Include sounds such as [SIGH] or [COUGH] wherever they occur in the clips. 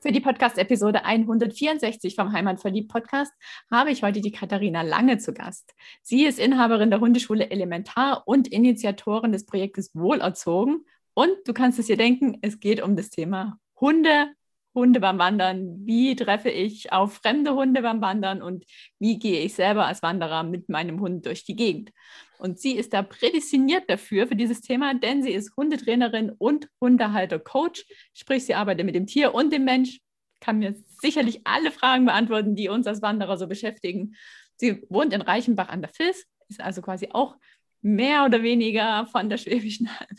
Für die Podcast-Episode 164 vom Heimatverliebt Podcast habe ich heute die Katharina Lange zu Gast. Sie ist Inhaberin der Hundeschule Elementar und Initiatorin des Projektes Wohlerzogen und du kannst es dir denken, es geht um das Thema Hunde, Hunde beim Wandern. Wie treffe ich auf fremde Hunde beim Wandern und wie gehe ich selber als Wanderer mit meinem Hund durch die Gegend? Und sie ist da prädestiniert dafür, für dieses Thema, denn sie ist Hundetrainerin und Hundehalter-Coach, sprich, sie arbeitet mit dem Tier und dem Mensch, kann mir sicherlich alle Fragen beantworten, die uns als Wanderer so beschäftigen. Sie wohnt in Reichenbach an der Fils, ist also quasi auch mehr oder weniger von der Schwäbischen Alb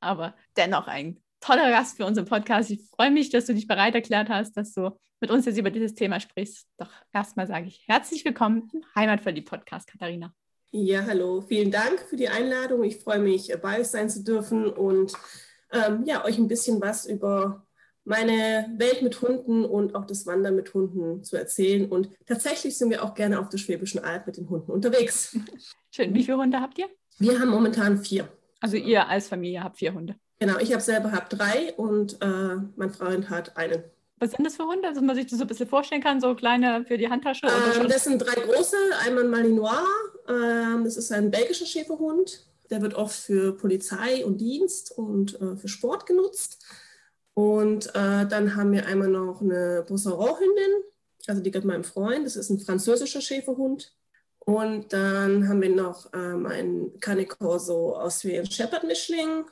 aber dennoch ein toller Gast für unseren Podcast. Ich freue mich, dass du dich bereit erklärt hast, dass du mit uns jetzt über dieses Thema sprichst. Doch erstmal sage ich herzlich willkommen im Heimatverliebt-Podcast, Katharina. Ja, hallo, vielen Dank für die Einladung. Ich freue mich, bei euch sein zu dürfen und ähm, ja, euch ein bisschen was über meine Welt mit Hunden und auch das Wandern mit Hunden zu erzählen. Und tatsächlich sind wir auch gerne auf der Schwäbischen Alb mit den Hunden unterwegs. [LAUGHS] Schön. Wie viele Hunde habt ihr? Wir haben momentan vier. Also ihr als Familie habt vier Hunde. Genau, ich habe selber hab drei und äh, mein Freund hat einen. Was sind das für Hunde, dass man sich das so ein bisschen vorstellen kann, so kleine für die Handtasche? Ähm, das sind drei große, einmal Malinois, ähm, das ist ein belgischer Schäferhund. Der wird oft für Polizei und Dienst und äh, für Sport genutzt. Und äh, dann haben wir einmal noch eine Bosseron-Hündin, also die gehört meinem Freund, das ist ein französischer Schäferhund. Und dann haben wir noch ähm, einen Canecorso Austrian Shepherd Mischling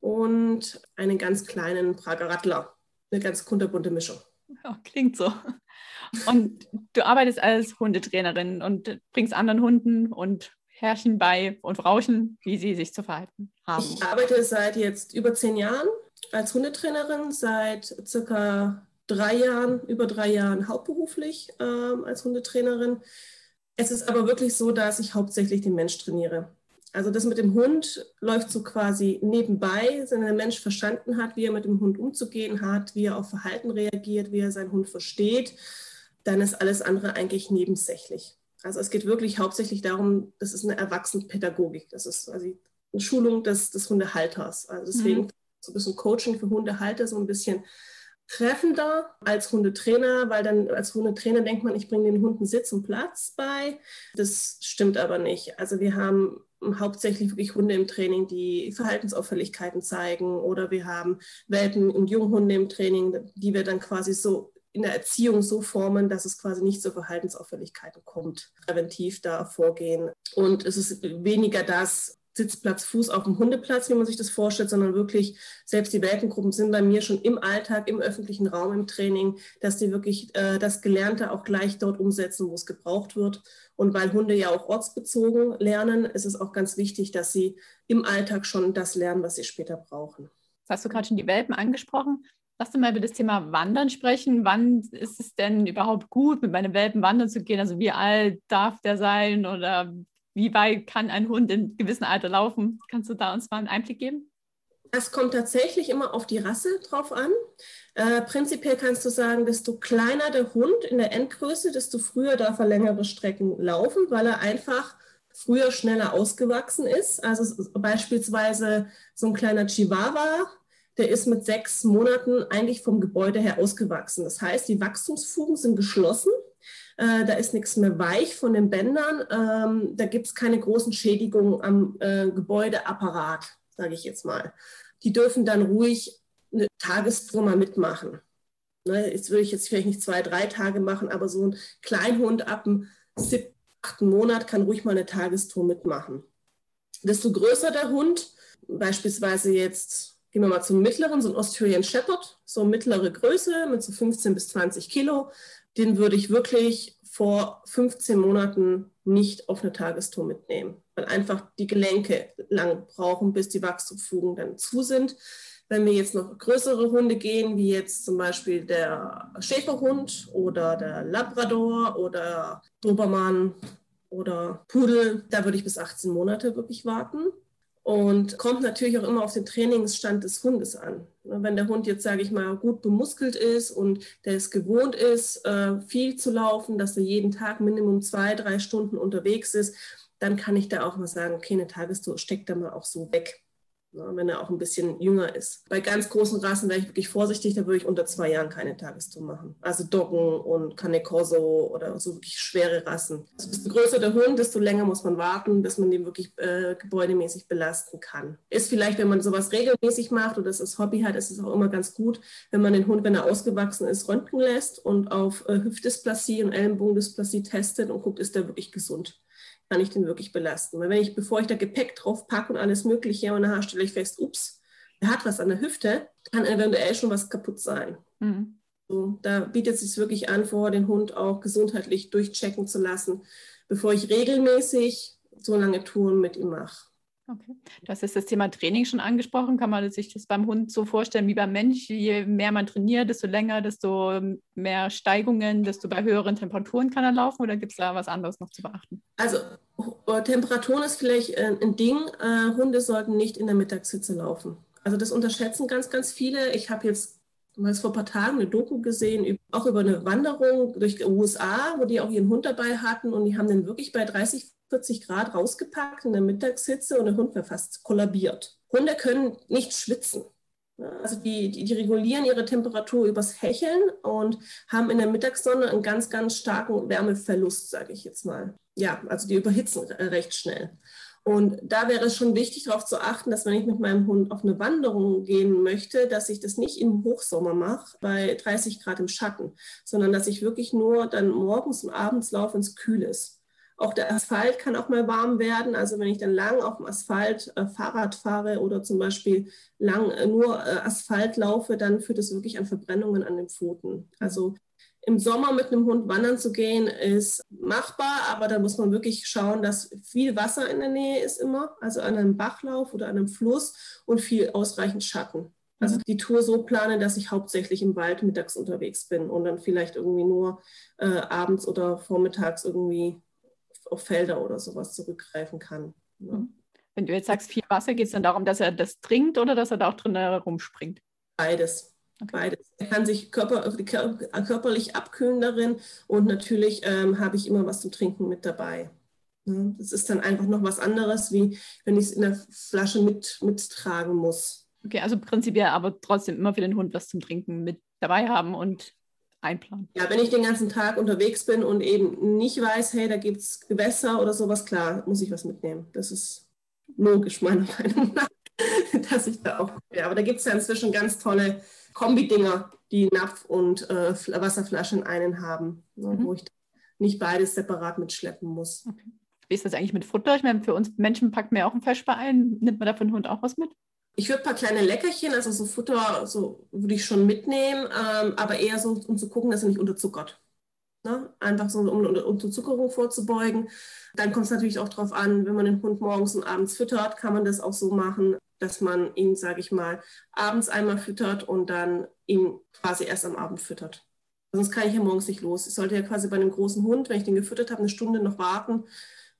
und einen ganz kleinen Prager Rattler. Eine ganz kunterbunte Mischung. Ja, klingt so. Und du arbeitest als Hundetrainerin und bringst anderen Hunden und Herrchen bei und Rauschen, wie sie sich zu verhalten haben. Ich arbeite seit jetzt über zehn Jahren als Hundetrainerin, seit circa drei Jahren, über drei Jahren hauptberuflich ähm, als Hundetrainerin. Es ist aber wirklich so, dass ich hauptsächlich den Mensch trainiere. Also das mit dem Hund läuft so quasi nebenbei, wenn der Mensch verstanden hat, wie er mit dem Hund umzugehen hat, wie er auf Verhalten reagiert, wie er seinen Hund versteht, dann ist alles andere eigentlich nebensächlich. Also es geht wirklich hauptsächlich darum, das ist eine Erwachsenenpädagogik, das ist quasi eine Schulung des, des Hundehalters. Also deswegen mhm. so ein bisschen Coaching für Hundehalter, so ein bisschen treffender als Hundetrainer, weil dann als Hundetrainer denkt man, ich bringe den Hunden Sitz und Platz bei. Das stimmt aber nicht. Also wir haben hauptsächlich wirklich Hunde im Training, die Verhaltensauffälligkeiten zeigen oder wir haben Welpen und Junghunde im Training, die wir dann quasi so in der Erziehung so formen, dass es quasi nicht zu Verhaltensauffälligkeiten kommt, präventiv da vorgehen. Und es ist weniger das, Sitzplatz, Fuß auf dem Hundeplatz, wie man sich das vorstellt, sondern wirklich, selbst die Welpengruppen sind bei mir schon im Alltag, im öffentlichen Raum, im Training, dass die wirklich äh, das Gelernte auch gleich dort umsetzen, wo es gebraucht wird. Und weil Hunde ja auch ortsbezogen lernen, ist es auch ganz wichtig, dass sie im Alltag schon das lernen, was sie später brauchen. hast du gerade schon die Welpen angesprochen. Lass uns mal über das Thema Wandern sprechen. Wann ist es denn überhaupt gut, mit meinem Welpen wandern zu gehen? Also wie alt darf der sein oder wie weit kann ein Hund in gewissem Alter laufen? Kannst du da uns mal einen Einblick geben? Das kommt tatsächlich immer auf die Rasse drauf an. Äh, prinzipiell kannst du sagen, desto kleiner der Hund in der Endgröße, desto früher darf er längere Strecken laufen, weil er einfach früher schneller ausgewachsen ist. Also beispielsweise so ein kleiner Chihuahua, der ist mit sechs Monaten eigentlich vom Gebäude her ausgewachsen. Das heißt, die Wachstumsfugen sind geschlossen äh, da ist nichts mehr weich von den Bändern. Ähm, da gibt es keine großen Schädigungen am äh, Gebäudeapparat, sage ich jetzt mal. Die dürfen dann ruhig eine Tagestour mal mitmachen. Ne, jetzt würde ich jetzt vielleicht nicht zwei, drei Tage machen, aber so ein Kleinhund ab dem siebten, achten Monat kann ruhig mal eine Tagestour mitmachen. Desto größer der Hund, beispielsweise jetzt gehen wir mal zum mittleren, so ein Australian Shepherd, so mittlere Größe mit so 15 bis 20 Kilo, den würde ich wirklich vor 15 Monaten nicht auf eine Tagestour mitnehmen, weil einfach die Gelenke lang brauchen, bis die Wachstumsfugen dann zu sind. Wenn wir jetzt noch größere Hunde gehen, wie jetzt zum Beispiel der Schäferhund oder der Labrador oder Dobermann oder Pudel, da würde ich bis 18 Monate wirklich warten. Und kommt natürlich auch immer auf den Trainingsstand des Hundes an. Wenn der Hund jetzt, sage ich mal, gut bemuskelt ist und der es gewohnt ist, äh, viel zu laufen, dass er jeden Tag Minimum zwei, drei Stunden unterwegs ist, dann kann ich da auch mal sagen, okay, eine Tagestour steckt da mal auch so weg ne, wenn er auch ein bisschen jünger ist. Bei ganz großen Rassen wäre ich wirklich vorsichtig, da würde ich unter zwei Jahren keine Tagestour machen. Also Doggen und Cane Corso oder so wirklich schwere Rassen. Also desto größer der Hund, desto länger muss man warten, bis man den wirklich äh, gebäudemäßig belasten kann. Ist vielleicht, wenn man sowas regelmäßig macht oder das als Hobby hat, ist es auch immer ganz gut, wenn man den Hund, wenn er ausgewachsen ist, röntgen lässt und auf äh, Hüftdysplasie und Ellenbogendysplasie testet und guckt, ist der wirklich gesund kann ich den wirklich belasten. Weil wenn ich, bevor ich da Gepäck drauf packe und alles Mögliche und nachher stelle ich fest, ups, er hat was an der Hüfte, kann eventuell schon was kaputt sein. Mhm. So, da bietet es sich wirklich an, vorher den Hund auch gesundheitlich durchchecken zu lassen, bevor ich regelmäßig so lange Touren mit ihm mache. Okay. Hast jetzt das Thema Training schon angesprochen. Kann man sich das beim Hund so vorstellen wie beim Mensch? Je mehr man trainiert, desto länger, desto mehr Steigungen, desto bei höheren Temperaturen kann er laufen oder gibt es da was anderes noch zu beachten? Also äh, Temperaturen ist vielleicht äh, ein Ding. Äh, Hunde sollten nicht in der Mittagshitze laufen. Also das unterschätzen ganz, ganz viele. Ich habe jetzt mal vor ein paar Tagen eine Doku gesehen, auch über eine Wanderung durch die USA, wo die auch ihren Hund dabei hatten und die haben den wirklich bei 30, 40 Grad rausgepackt in der Mittagshitze und der Hund wäre fast kollabiert. Hunde können nicht schwitzen. Also die, die, die, regulieren ihre Temperatur übers Hecheln und haben in der Mittagssonne einen ganz, ganz starken Wärmeverlust, sage ich jetzt mal. Ja, also die überhitzen recht schnell. Und da wäre es schon wichtig, darauf zu achten, dass wenn ich mit meinem Hund auf eine Wanderung gehen möchte, dass ich das nicht im Hochsommer mache, bei 30 Grad im Schatten, sondern dass ich wirklich nur dann morgens und abends laufe, wenn es kühl ist. Auch der Asphalt kann auch mal warm werden. Also wenn ich dann lang auf dem Asphalt äh, Fahrrad fahre oder zum Beispiel lang äh, nur äh, Asphalt laufe, dann führt es wirklich an Verbrennungen an den Pfoten. Also im Sommer mit einem Hund wandern zu gehen, ist machbar, aber da muss man wirklich schauen, dass viel Wasser in der Nähe ist immer, also an einem Bachlauf oder an einem Fluss und viel ausreichend Schatten. Also mhm. die Tour so plane, dass ich hauptsächlich im Wald mittags unterwegs bin und dann vielleicht irgendwie nur äh, abends oder vormittags irgendwie auf Felder oder sowas zurückgreifen kann. Ja. Mhm. Wenn du jetzt sagst, viel Wasser, geht es dann darum, dass er das trinkt oder dass er da auch drin herumspringt? Beides. Okay. Beides. Er kann sich körper, körperlich abkühlen darin und natürlich ähm, habe ich immer was zum Trinken mit dabei. Ja, das ist dann einfach noch was anderes, wie wenn ich es in der Flasche mit, mittragen muss. Okay, also prinzipiell aber trotzdem immer für den Hund was zum Trinken mit dabei haben und einplanen. Ja, wenn ich den ganzen Tag unterwegs bin und eben nicht weiß, hey, da gibt es Gewässer oder sowas, klar, muss ich was mitnehmen. Das ist logisch, meiner [LAUGHS] Meinung nach, dass ich da auch. Ja, aber da gibt es ja inzwischen ganz tolle Kombi-Dinger, die Napf und äh, Wasserflasche in einen haben, ne, mhm. wo ich nicht beides separat mitschleppen muss. Okay. Wie ist das eigentlich mit Futter? Ich meine, für uns Menschen packt man ja auch ein Feschbar ein. Nimmt man da für den Hund auch was mit? Ich würde ein paar kleine Leckerchen, also so Futter, so würde ich schon mitnehmen, ähm, aber eher so, um zu gucken, dass er nicht unterzuckert. Ne? Einfach so, um Unterzuckerung vorzubeugen. Dann kommt es natürlich auch darauf an, wenn man den Hund morgens und abends füttert, kann man das auch so machen, dass man ihn, sage ich mal, abends einmal füttert und dann ihn quasi erst am Abend füttert. Sonst kann ich ja morgens nicht los. Ich sollte ja quasi bei einem großen Hund, wenn ich den gefüttert habe, eine Stunde noch warten,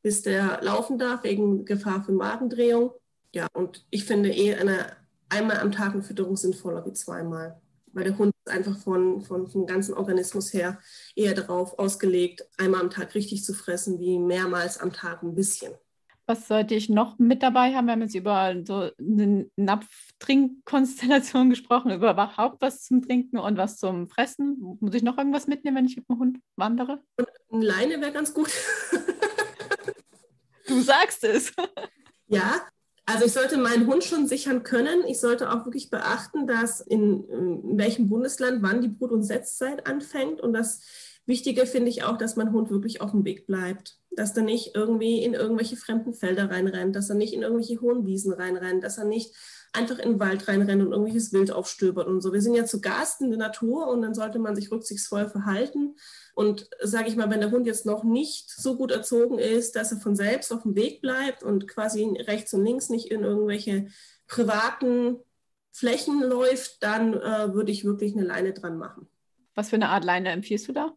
bis der laufen darf, wegen Gefahr für Magendrehung. Ja, und ich finde eh eine einmal am Tag eine Fütterung sinnvoller wie zweimal. Weil der Hund ist einfach von, von, vom ganzen Organismus her eher darauf ausgelegt, einmal am Tag richtig zu fressen, wie mehrmals am Tag ein bisschen. Was sollte ich noch mit dabei haben? Wir haben jetzt über so eine Napftrinkkonstellation [LAUGHS] gesprochen, über überhaupt was zum Trinken und was zum Fressen. Muss ich noch irgendwas mitnehmen, wenn ich mit dem Hund wandere? Und eine Leine wäre ganz gut. [LAUGHS] du sagst es. Ja, also ich sollte meinen Hund schon sichern können. Ich sollte auch wirklich beachten, dass in, in welchem Bundesland wann die Brut- und Setzzeit anfängt. Und das Wichtige finde ich auch, dass mein Hund wirklich auf dem Weg bleibt. Dass er nicht irgendwie in irgendwelche fremden Felder reinrennt, dass er nicht in irgendwelche hohen Wiesen reinrennt, dass er nicht einfach in den Wald reinrennt und irgendwelches Wild aufstöbert und so. Wir sind ja zu Gast in der Natur und dann sollte man sich rücksichtsvoll verhalten. Und sage ich mal, wenn der Hund jetzt noch nicht so gut erzogen ist, dass er von selbst auf dem Weg bleibt und quasi rechts und links nicht in irgendwelche privaten Flächen läuft, dann äh, würde ich wirklich eine Leine dran machen. Was für eine Art Leine empfiehlst du da?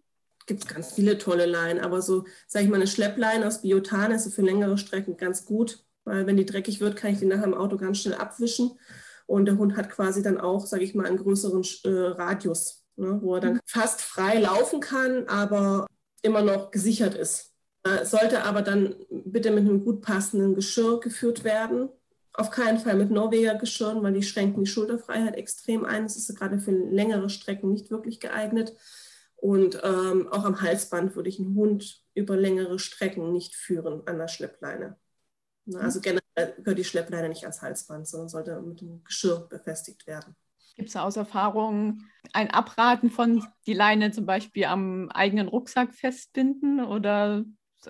Gibt es ganz viele tolle Leinen, aber so, sage ich mal, eine Schleppleine aus Biotan ist so für längere Strecken ganz gut, weil wenn die dreckig wird, kann ich die nachher im Auto ganz schnell abwischen. Und der Hund hat quasi dann auch, sage ich mal, einen größeren äh, Radius, ne, wo er dann mhm. fast frei laufen kann, aber immer noch gesichert ist. Äh, sollte aber dann bitte mit einem gut passenden Geschirr geführt werden. Auf keinen Fall mit Norweger Geschirren, weil die schränken die Schulterfreiheit extrem ein. Das ist gerade für längere Strecken nicht wirklich geeignet. Und ähm, auch am Halsband würde ich einen Hund über längere Strecken nicht führen an der Schleppleine. Also generell gehört die Schleppleine nicht ans Halsband, sondern sollte mit dem Geschirr befestigt werden. Gibt es aus Erfahrung ein Abraten von die Leine zum Beispiel am eigenen Rucksack festbinden oder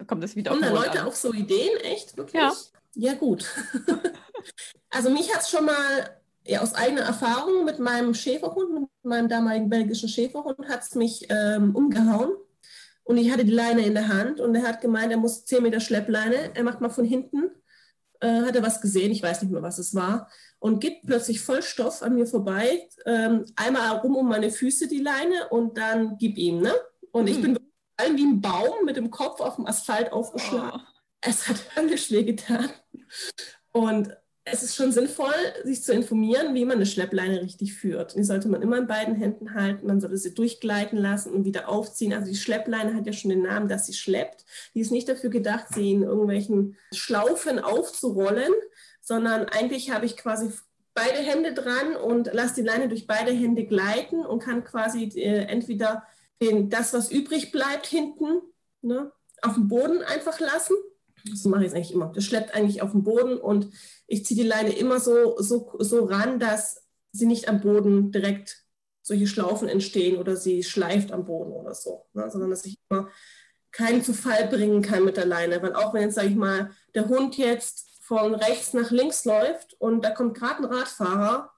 kommt das wieder Kommen da Leute an? auf so Ideen, echt? Wirklich? Ja. Ja, gut. [LAUGHS] also mich hat es schon mal ja, aus eigener Erfahrung mit meinem Schäferhund, mit meinem damaligen belgischen Schäferhund, hat es mich ähm, umgehauen. Und ich hatte die Leine in der Hand und er hat gemeint, er muss 10 Meter Schleppleine. Er macht mal von hinten, äh, hat er was gesehen, ich weiß nicht mehr, was es war, und geht plötzlich voll Stoff an mir vorbei. Ähm, einmal rum um meine Füße die Leine und dann gib ihm. Ne? Und ich hm. bin wie ein Baum mit dem Kopf auf dem Asphalt aufgeschlagen. Oh. Es hat [LAUGHS] höllisch weh getan. Und es ist schon sinnvoll, sich zu informieren, wie man eine Schleppleine richtig führt. Die sollte man immer in beiden Händen halten. Man sollte sie durchgleiten lassen und wieder aufziehen. Also die Schleppleine hat ja schon den Namen, dass sie schleppt. Die ist nicht dafür gedacht, sie in irgendwelchen Schlaufen aufzurollen, sondern eigentlich habe ich quasi beide Hände dran und lasse die Leine durch beide Hände gleiten und kann quasi äh, entweder den, das, was übrig bleibt hinten, ne, auf dem Boden einfach lassen. Das mache ich jetzt eigentlich immer. Das schleppt eigentlich auf dem Boden und ich ziehe die Leine immer so, so, so ran, dass sie nicht am Boden direkt solche Schlaufen entstehen oder sie schleift am Boden oder so, ne, sondern dass ich immer keinen zu Fall bringen kann mit der Leine. Weil auch wenn jetzt, sage ich mal, der Hund jetzt von rechts nach links läuft und da kommt gerade ein Radfahrer,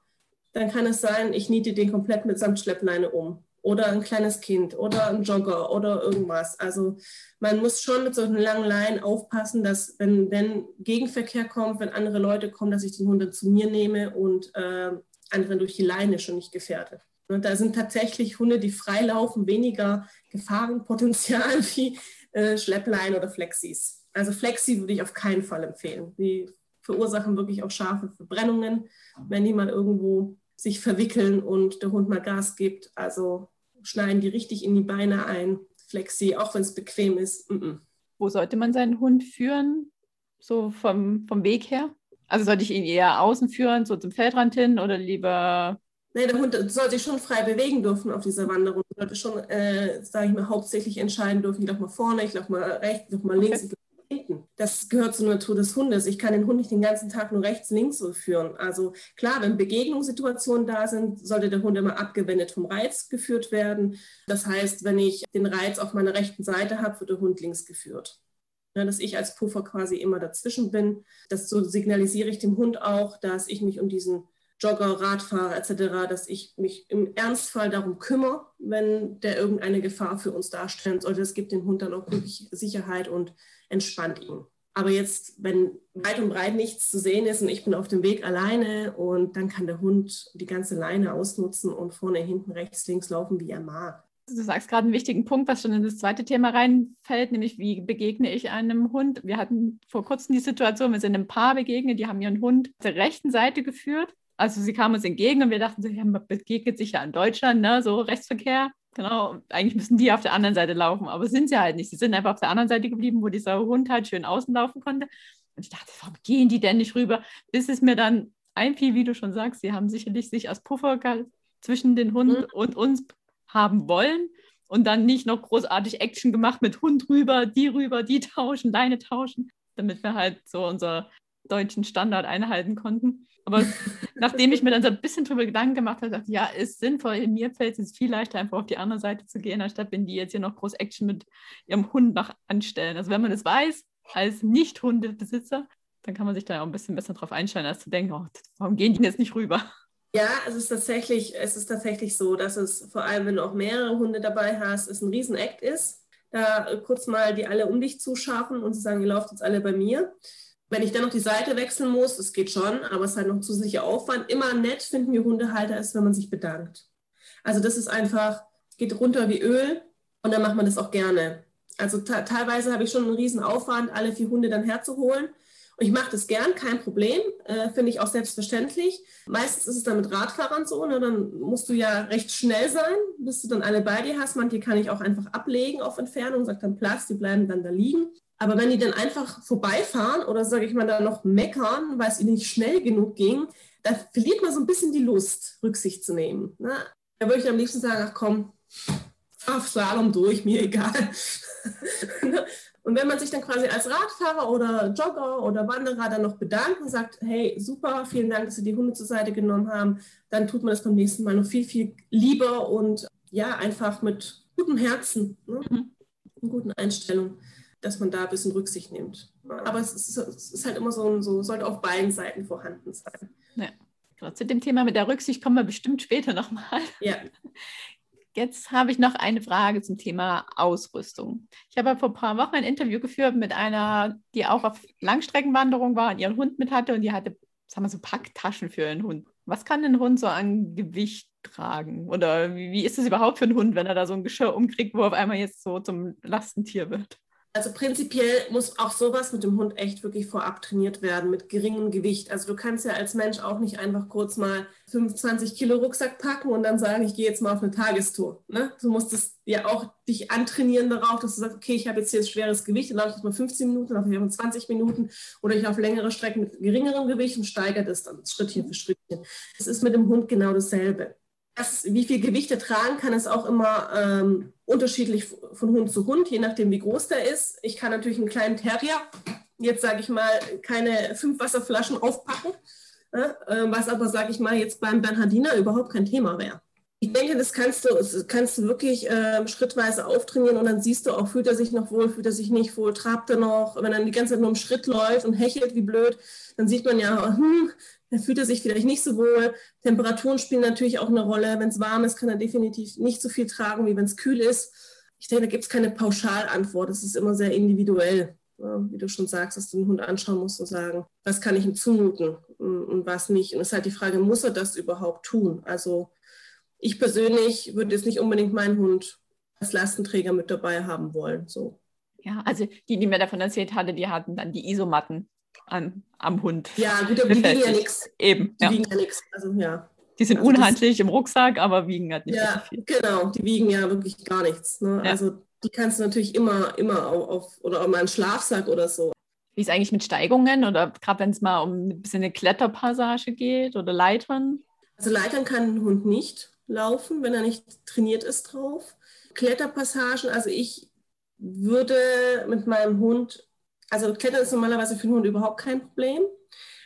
dann kann es sein, ich niete den komplett mit Samtschleppleine um oder ein kleines Kind oder ein Jogger oder irgendwas. Also man muss schon mit solchen langen Leinen aufpassen, dass wenn, wenn Gegenverkehr kommt, wenn andere Leute kommen, dass ich den Hund dann zu mir nehme und äh, anderen durch die Leine schon nicht gefährdet. Und da sind tatsächlich Hunde, die freilaufen, weniger Gefahrenpotenzial [LAUGHS] wie äh, Schlepplein oder Flexis. Also Flexi würde ich auf keinen Fall empfehlen. Die verursachen wirklich auch scharfe Verbrennungen, wenn die mal irgendwo sich verwickeln und der Hund mal Gas gibt. Also schneiden die richtig in die Beine ein. Flexi, auch wenn es bequem ist. Mm -mm. Wo sollte man seinen Hund führen? So vom, vom Weg her? Also sollte ich ihn eher außen führen, so zum Feldrand hin oder lieber. Nein, der Hund soll sich schon frei bewegen dürfen auf dieser Wanderung. Er sollte schon, äh, sage ich mal, hauptsächlich entscheiden dürfen, ich laufe mal vorne, ich laufe mal rechts, ich laufe mal links, okay hinten. Das gehört zur Natur des Hundes. Ich kann den Hund nicht den ganzen Tag nur rechts, links so führen. Also klar, wenn Begegnungssituationen da sind, sollte der Hund immer abgewendet vom Reiz geführt werden. Das heißt, wenn ich den Reiz auf meiner rechten Seite habe, wird der Hund links geführt. Ja, dass ich als Puffer quasi immer dazwischen bin. Das so signalisiere ich dem Hund auch, dass ich mich um diesen Jogger, Radfahrer etc., dass ich mich im Ernstfall darum kümmere, wenn der irgendeine Gefahr für uns darstellen sollte. Es gibt dem Hund dann auch wirklich Sicherheit und entspannt ihn. Aber jetzt, wenn weit und breit nichts zu sehen ist und ich bin auf dem Weg alleine und dann kann der Hund die ganze Leine ausnutzen und vorne, hinten, rechts, links laufen, wie er mag. Du sagst gerade einen wichtigen Punkt, was schon in das zweite Thema reinfällt, nämlich wie begegne ich einem Hund. Wir hatten vor kurzem die Situation, wir sind einem Paar begegnet, die haben ihren Hund zur rechten Seite geführt. Also sie kamen uns entgegen und wir dachten, sie haben begegnet sich ja in Deutschland, ne? so Rechtsverkehr. Genau, eigentlich müssen die auf der anderen Seite laufen, aber sind sie halt nicht. Sie sind einfach auf der anderen Seite geblieben, wo dieser Hund halt schön außen laufen konnte. Und ich dachte, warum gehen die denn nicht rüber? Bis es mir dann einfiel, wie du schon sagst, sie haben sicherlich sich als Puffer zwischen den Hund mhm. und uns haben wollen und dann nicht noch großartig Action gemacht mit Hund rüber, die rüber, die tauschen, deine tauschen, damit wir halt so unser deutschen Standard einhalten konnten. Aber nachdem ich mir dann so ein bisschen drüber Gedanken gemacht habe, dachte ich, ja, ist sinnvoll. Mir fällt es viel leichter, einfach auf die andere Seite zu gehen, anstatt wenn die jetzt hier noch groß Action mit ihrem Hund nach anstellen. Also wenn man das weiß, als Nicht-Hundebesitzer, dann kann man sich da auch ein bisschen besser drauf einstellen, als zu denken, oh, warum gehen die jetzt nicht rüber? Ja, es ist tatsächlich, es ist tatsächlich so, dass es vor allem, wenn du auch mehrere Hunde dabei hast, es ein Riesen-Act ist, da kurz mal die alle um dich zuscharfen und zu sagen, ihr lauft jetzt alle bei mir. Wenn ich dann noch die Seite wechseln muss, das geht schon, aber es ist halt noch zusätzlicher Aufwand. Immer nett finden wir Hundehalter ist, wenn man sich bedankt. Also das ist einfach, geht runter wie Öl und dann macht man das auch gerne. Also teilweise habe ich schon einen riesen Aufwand, alle vier Hunde dann herzuholen. Und ich mache das gern, kein Problem, äh, finde ich auch selbstverständlich. Meistens ist es dann mit Radfahrern so, ne? dann musst du ja recht schnell sein, bis du dann alle bei dir hast. Manche kann ich auch einfach ablegen auf Entfernung, sagt dann Platz, die bleiben dann da liegen. Aber wenn die dann einfach vorbeifahren oder sage ich mal dann noch meckern, weil es ihnen nicht schnell genug ging, da verliert man so ein bisschen die Lust, Rücksicht zu nehmen. Ne? Da würde ich am liebsten sagen, ach komm, auf Slalom durch, mir egal. [LAUGHS] und wenn man sich dann quasi als Radfahrer oder Jogger oder Wanderer dann noch bedankt und sagt, hey, super, vielen Dank, dass Sie die Hunde zur Seite genommen haben, dann tut man das beim nächsten Mal noch viel, viel lieber und ja, einfach mit gutem Herzen, ne? mhm. und guten Einstellungen dass man da ein bisschen Rücksicht nimmt. Aber es ist, es ist halt immer so, so, sollte auf beiden Seiten vorhanden sein. Ja. Genau, zu dem Thema mit der Rücksicht kommen wir bestimmt später nochmal. Ja. [LAUGHS] Jetzt habe ich noch eine Frage zum Thema Ausrüstung. Ich habe vor ein paar Wochen ein Interview geführt mit einer, die auch auf Langstreckenwanderung war und ihren Hund mit hatte und die hatte, sagen wir so, Packtaschen für einen Hund. Was kann ein Hund so an Gewicht tragen? Oder wie, wie ist es überhaupt für einen Hund, wenn er da so ein Geschirr umkriegt, wo auf einmal jetzt so zum Lastentier wird? Also prinzipiell muss auch sowas mit dem Hund echt wirklich vorab trainiert werden, mit geringem Gewicht. Also du kannst ja als Mensch auch nicht einfach kurz mal 25 Kilo Rucksack packen und dann sagen, ich gehe jetzt mal auf eine Tagestour. Ne? Du musst es ja auch dich antrainieren darauf, dass du sagst, okay, ich habe jetzt hier ein schweres Gewicht, dann laufe ich jetzt mal 15 Minuten, dann laufe ich mal 20 Minuten oder ich auf längere Strecken mit geringerem Gewicht und steigere das dann Schrittchen für Schrittchen. Es ist mit dem Hund genau dasselbe. Das, wie viel Gewicht er tragen kann, ist auch immer ähm, unterschiedlich von Hund zu Hund, je nachdem, wie groß der ist. Ich kann natürlich einen kleinen Terrier, jetzt sage ich mal, keine fünf Wasserflaschen aufpacken, äh, was aber, sage ich mal, jetzt beim Bernhardiner überhaupt kein Thema wäre. Ich denke, das kannst du, das kannst du wirklich äh, schrittweise auftrainieren und dann siehst du auch, fühlt er sich noch wohl, fühlt er sich nicht wohl, trabt er noch. Wenn er die ganze Zeit nur im Schritt läuft und hechelt wie blöd, dann sieht man ja, hm, dann fühlt er sich vielleicht nicht so wohl. Temperaturen spielen natürlich auch eine Rolle. Wenn es warm ist, kann er definitiv nicht so viel tragen, wie wenn es kühl ist. Ich denke, da gibt es keine Pauschalantwort. Es ist immer sehr individuell, wie du schon sagst, dass du den Hund anschauen musst und sagen, was kann ich ihm zumuten und was nicht. Und es ist halt die Frage, muss er das überhaupt tun? Also ich persönlich würde jetzt nicht unbedingt meinen Hund als Lastenträger mit dabei haben wollen. So. Ja, also die, die mir davon erzählt hatte, die hatten dann die Isomatten an, am Hund. Ja, gut, aber die wiegen ja nichts. Eben. Die ja. wiegen ja nichts. Also ja. Die sind also unhandlich im Rucksack, aber wiegen halt nicht ja, so viel. Genau, die wiegen ja wirklich gar nichts. Ne? Ja. Also die kannst du natürlich immer, immer auf, oder auch mal einen Schlafsack oder so. Wie ist eigentlich mit Steigungen oder gerade wenn es mal um ein bisschen eine Kletterpassage geht oder Leitern? Also Leitern kann ein Hund nicht laufen, wenn er nicht trainiert ist drauf. Kletterpassagen, also ich würde mit meinem Hund also Klettern ist normalerweise für den Hund überhaupt kein Problem.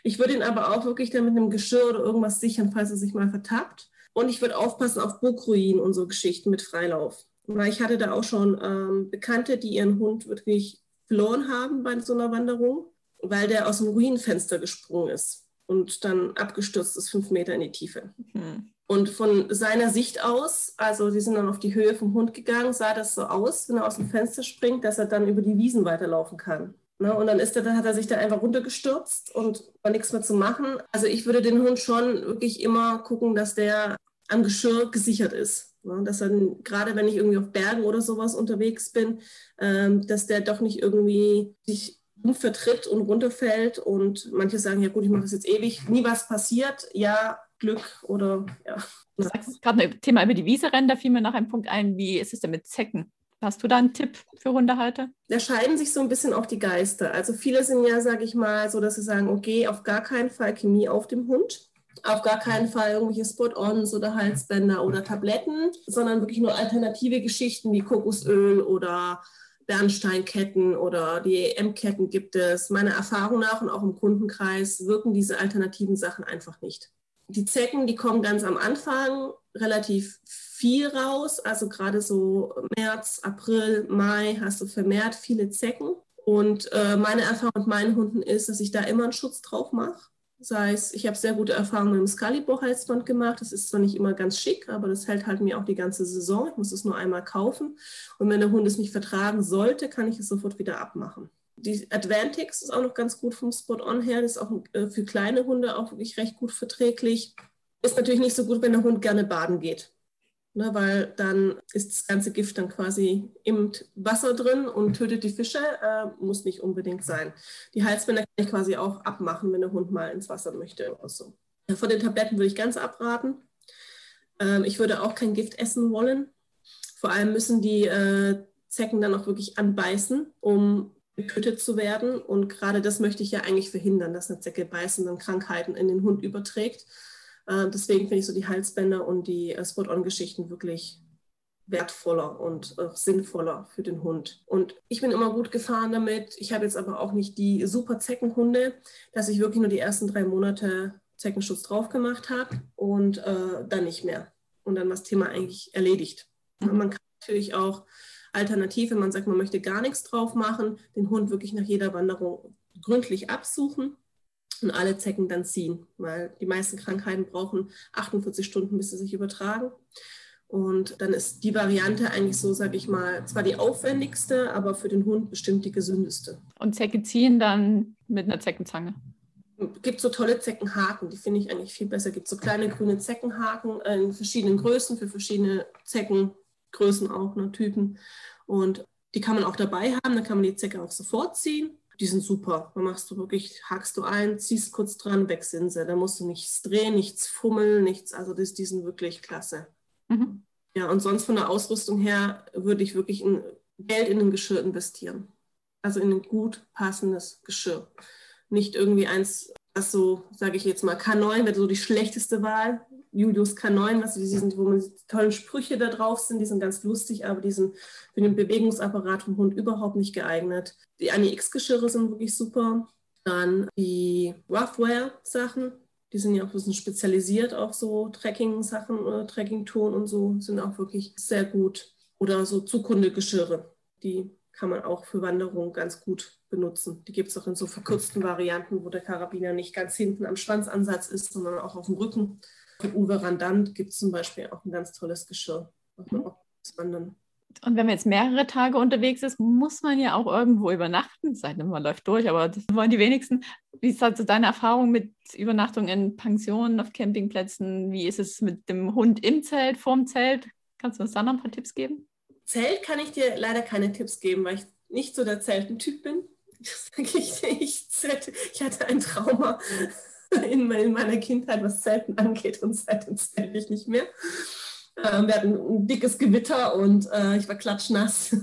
Ich würde ihn aber auch wirklich dann mit einem Geschirr oder irgendwas sichern, falls er sich mal vertappt. Und ich würde aufpassen auf Burgruinen und so Geschichten mit Freilauf. Weil ich hatte da auch schon ähm, Bekannte, die ihren Hund wirklich verloren haben bei so einer Wanderung, weil der aus dem Ruinenfenster gesprungen ist und dann abgestürzt ist, fünf Meter in die Tiefe. Mhm. Und von seiner Sicht aus, also sie sind dann auf die Höhe vom Hund gegangen, sah das so aus, wenn er aus dem Fenster springt, dass er dann über die Wiesen weiterlaufen kann. Ne? Und dann, ist er, dann hat er sich da einfach runtergestürzt und war nichts mehr zu machen. Also ich würde den Hund schon wirklich immer gucken, dass der am Geschirr gesichert ist. Ne? Dass er, gerade wenn ich irgendwie auf Bergen oder sowas unterwegs bin, ähm, dass der doch nicht irgendwie sich vertritt und runterfällt. Und manche sagen, ja gut, ich mache das jetzt ewig, nie was passiert. Ja, Glück oder ja. Du sagst gerade ein Thema über die Wiese rennen, da fiel mir noch ein Punkt ein, wie ist es denn mit Zecken? Hast du da einen Tipp für Hundehalter? Da scheiden sich so ein bisschen auch die Geister. Also viele sind ja, sage ich mal, so, dass sie sagen, okay, auf gar keinen Fall Chemie auf dem Hund. Auf gar keinen Fall irgendwelche Spot-ons oder Halsbänder oder Tabletten, sondern wirklich nur alternative Geschichten wie Kokosöl oder Bernsteinketten oder die EM-Ketten gibt es. Meiner Erfahrung nach und auch im Kundenkreis wirken diese alternativen Sachen einfach nicht. Die Zecken, die kommen ganz am Anfang relativ viel raus. Also gerade so März, April, Mai hast du vermehrt viele Zecken. Und äh, meine Erfahrung mit meinen Hunden ist, dass ich da immer einen Schutz drauf mache. Sei es, ich habe sehr gute Erfahrungen mit dem Scalibor-Halsband gemacht. Das ist zwar nicht immer ganz schick, aber das hält halt mir auch die ganze Saison. Ich muss es nur einmal kaufen. Und wenn der Hund es nicht vertragen sollte, kann ich es sofort wieder abmachen. Die Advantix ist auch noch ganz gut vom Spot-On her. Das ist auch äh, für kleine Hunde auch wirklich recht gut verträglich. Ist natürlich nicht so gut, wenn der Hund gerne baden geht. Ne, weil dann ist das ganze Gift dann quasi im Wasser drin und tötet die Fische. Äh, muss nicht unbedingt sein. Die Halsbänder kann ich quasi auch abmachen, wenn der Hund mal ins Wasser möchte oder so. Von den Tabletten würde ich ganz abraten. Ähm, ich würde auch kein Gift essen wollen. Vor allem müssen die äh, Zecken dann auch wirklich anbeißen, um getötet zu werden. Und gerade das möchte ich ja eigentlich verhindern, dass eine Zecke beißenden Krankheiten in den Hund überträgt. Äh, deswegen finde ich so die Halsbänder und die äh, Spot-on-Geschichten wirklich wertvoller und auch sinnvoller für den Hund. Und ich bin immer gut gefahren damit. Ich habe jetzt aber auch nicht die super Zeckenhunde, dass ich wirklich nur die ersten drei Monate Zeckenschutz drauf gemacht habe und äh, dann nicht mehr. Und dann war das Thema eigentlich erledigt. Mhm. Man kann natürlich auch alternativ, wenn man sagt, man möchte gar nichts drauf machen, den Hund wirklich nach jeder Wanderung gründlich absuchen und alle Zecken dann ziehen, weil die meisten Krankheiten brauchen 48 Stunden, bis sie sich übertragen. Und dann ist die Variante eigentlich so, sage ich mal, zwar die aufwendigste, aber für den Hund bestimmt die gesündeste. Und Zecke ziehen dann mit einer Zeckenzange? Es gibt so tolle Zeckenhaken, die finde ich eigentlich viel besser. Es gibt so kleine grüne Zeckenhaken in verschiedenen Größen für verschiedene Zeckengrößen auch, ne, Typen. Und die kann man auch dabei haben, dann kann man die Zecke auch sofort ziehen die sind super. Da machst du wirklich, hakst du ein, ziehst kurz dran, weg sind sie. Da musst du nichts drehen, nichts fummeln, nichts. Also das, die sind wirklich klasse. Mhm. Ja, und sonst von der Ausrüstung her würde ich wirklich in, Geld in ein Geschirr investieren. Also in ein gut passendes Geschirr. Nicht irgendwie eins, was so, sage ich jetzt mal, K9 wäre so die schlechteste Wahl. Julius K9, was die sind, wo man tollen Sprüche da drauf sind, die sind ganz lustig, aber die sind für den Bewegungsapparat vom Hund überhaupt nicht geeignet. Die Ani X-Geschirre sind wirklich super. Dann die Roughwear-Sachen, die sind ja auch ein bisschen spezialisiert auf so Trekking-Sachen oder Trekking-Touren und so, sind auch wirklich sehr gut. Oder so Zukundegeschirre, die kann man auch für Wanderungen ganz gut benutzen. Die gibt es auch in so verkürzten Varianten, wo der Karabiner nicht ganz hinten am Schwanzansatz ist, sondern auch auf dem Rücken. Von Uwe Randant gibt es zum Beispiel auch ein ganz tolles Geschirr, wandern. Und wenn man jetzt mehrere Tage unterwegs ist, muss man ja auch irgendwo übernachten. Sei denn, man läuft durch, aber das wollen die wenigsten. Wie ist also deine Erfahrung mit Übernachtung in Pensionen, auf Campingplätzen? Wie ist es mit dem Hund im Zelt, vorm Zelt? Kannst du uns da noch ein paar Tipps geben? Zelt kann ich dir leider keine Tipps geben, weil ich nicht so der Zeltentyp bin. [LAUGHS] Ich hatte ein Trauma [LAUGHS] in meiner Kindheit, was Zelten angeht und seitdem zelte ich nicht mehr. Ähm, wir hatten ein dickes Gewitter und äh, ich war klatschnass.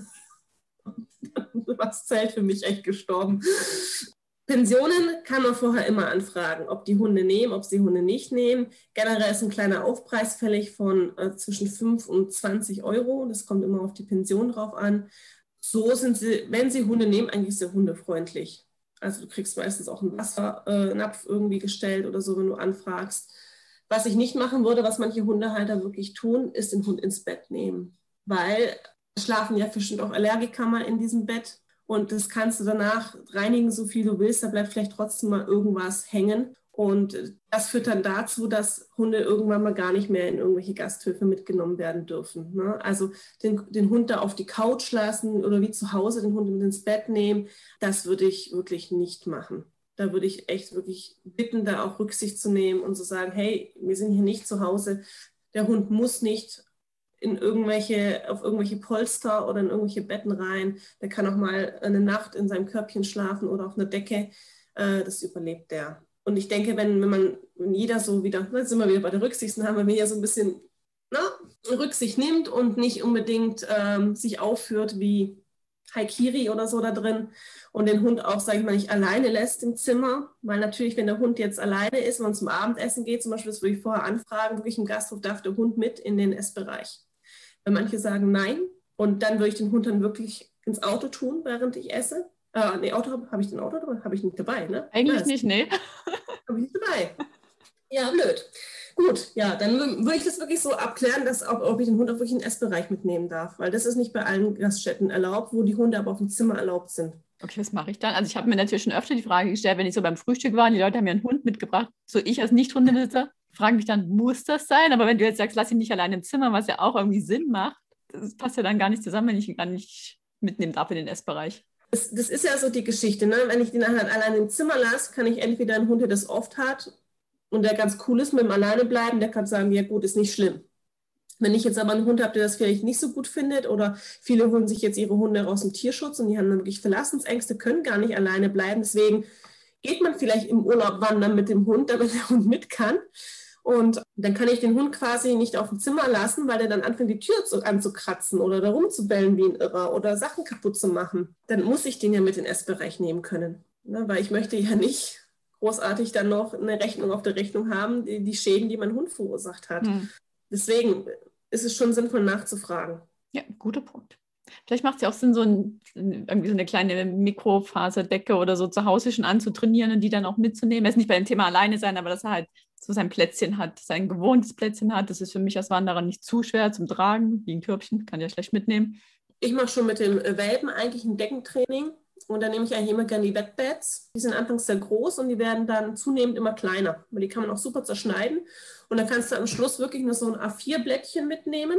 [LAUGHS] das Zelt für mich echt gestorben. Pensionen kann man vorher immer anfragen, ob die Hunde nehmen, ob sie Hunde nicht nehmen. Generell ist ein kleiner Aufpreis fällig von äh, zwischen 5 und 20 Euro. Das kommt immer auf die Pension drauf an. So sind sie, wenn sie Hunde nehmen, eigentlich sehr hundefreundlich. Also du kriegst meistens auch einen Wassernapf irgendwie gestellt oder so, wenn du anfragst. Was ich nicht machen würde, was manche Hundehalter wirklich tun, ist den Hund ins Bett nehmen. Weil schlafen ja bestimmt auch Allergiker mal in diesem Bett. Und das kannst du danach reinigen, so viel du willst. Da bleibt vielleicht trotzdem mal irgendwas hängen. Und das führt dann dazu, dass Hunde irgendwann mal gar nicht mehr in irgendwelche Gasthöfe mitgenommen werden dürfen. Ne? Also den, den, Hund da auf die Couch lassen oder wie zu Hause den Hund mit ins Bett nehmen, das würde ich wirklich nicht machen. Da würde ich echt wirklich bitten, da auch Rücksicht zu nehmen und zu sagen, hey, wir sind hier nicht zu Hause. Der Hund muss nicht in irgendwelche, auf irgendwelche Polster oder in irgendwelche Betten rein. Der kann auch mal eine Nacht in seinem Körbchen schlafen oder auf einer Decke. Äh, das überlebt der. Und ich denke, wenn, wenn man, wenn jeder so wieder, da sind wir wieder bei der Rücksicht, dann haben wir hier so ein bisschen na, Rücksicht nimmt und nicht unbedingt ähm, sich aufführt wie Haikiri oder so da drin und den Hund auch, sage ich mal, nicht alleine lässt im Zimmer, weil natürlich, wenn der Hund jetzt alleine ist, wenn man zum Abendessen geht, zum Beispiel, das würde ich vorher anfragen, wirklich im Gasthof, darf der Hund mit in den Essbereich? Wenn manche sagen nein und dann würde ich den Hund dann wirklich ins Auto tun, während ich esse äh, nee, Auto habe hab ich den Auto dabei? Habe ich nicht dabei, ne? Eigentlich ja, nicht, nee. [LAUGHS] Habe ich nicht dabei. Ja, blöd. Gut, ja, dann würde ich das wirklich so abklären, dass ob, ob ich den Hund auch wirklich in den Essbereich mitnehmen darf, weil das ist nicht bei allen Gaststätten erlaubt, wo die Hunde aber auf dem Zimmer erlaubt sind. Okay, was mache ich dann? Also ich habe mir natürlich schon öfter die Frage gestellt, wenn ich so beim Frühstück war und die Leute haben mir einen Hund mitgebracht, so ich als Nicht-Hundebesitzer, frage mich dann, muss das sein? Aber wenn du jetzt sagst, lass ihn nicht allein im Zimmer, was ja auch irgendwie Sinn macht, das passt ja dann gar nicht zusammen, wenn ich ihn gar nicht mitnehmen darf in den Essbereich. Das, das, ist ja so die Geschichte. Ne? Wenn ich den halt allein im Zimmer lasse, kann ich entweder einen Hund, der das oft hat und der ganz cool ist mit dem Alleine bleiben, der kann sagen, ja gut, ist nicht schlimm. Wenn ich jetzt aber einen Hund habe, der das vielleicht nicht so gut findet oder viele holen sich jetzt ihre Hunde aus dem Tierschutz und die haben dann wirklich Verlassensängste, können gar nicht alleine bleiben. Deswegen geht man vielleicht im Urlaub wandern mit dem Hund, damit der Hund mit kann. Und dann kann ich den Hund quasi nicht auf dem Zimmer lassen, weil er dann anfängt, die Tür zu, anzukratzen oder da rumzubellen wie ein Irrer oder Sachen kaputt zu machen. Dann muss ich den ja mit in den Essbereich nehmen können. Ne? Weil ich möchte ja nicht großartig dann noch eine Rechnung auf der Rechnung haben, die, die Schäden, die mein Hund verursacht hat. Hm. Deswegen ist es schon sinnvoll nachzufragen. Ja, guter Punkt. Vielleicht macht es ja auch Sinn, so, ein, irgendwie so eine kleine Mikrofaserdecke oder so zu Hause schon anzutrainieren und die dann auch mitzunehmen. Es ist nicht bei dem Thema alleine sein, aber dass er halt so sein Plätzchen hat, sein gewohntes Plätzchen hat. Das ist für mich als Wanderer nicht zu schwer zum Tragen, wie ein Körbchen, kann ja schlecht mitnehmen. Ich mache schon mit dem Welpen eigentlich ein Deckentraining und dann nehme ich eigentlich immer gerne die Wetbeds. Die sind anfangs sehr groß und die werden dann zunehmend immer kleiner, weil die kann man auch super zerschneiden. Und dann kannst du am Schluss wirklich nur so ein A4-Blättchen mitnehmen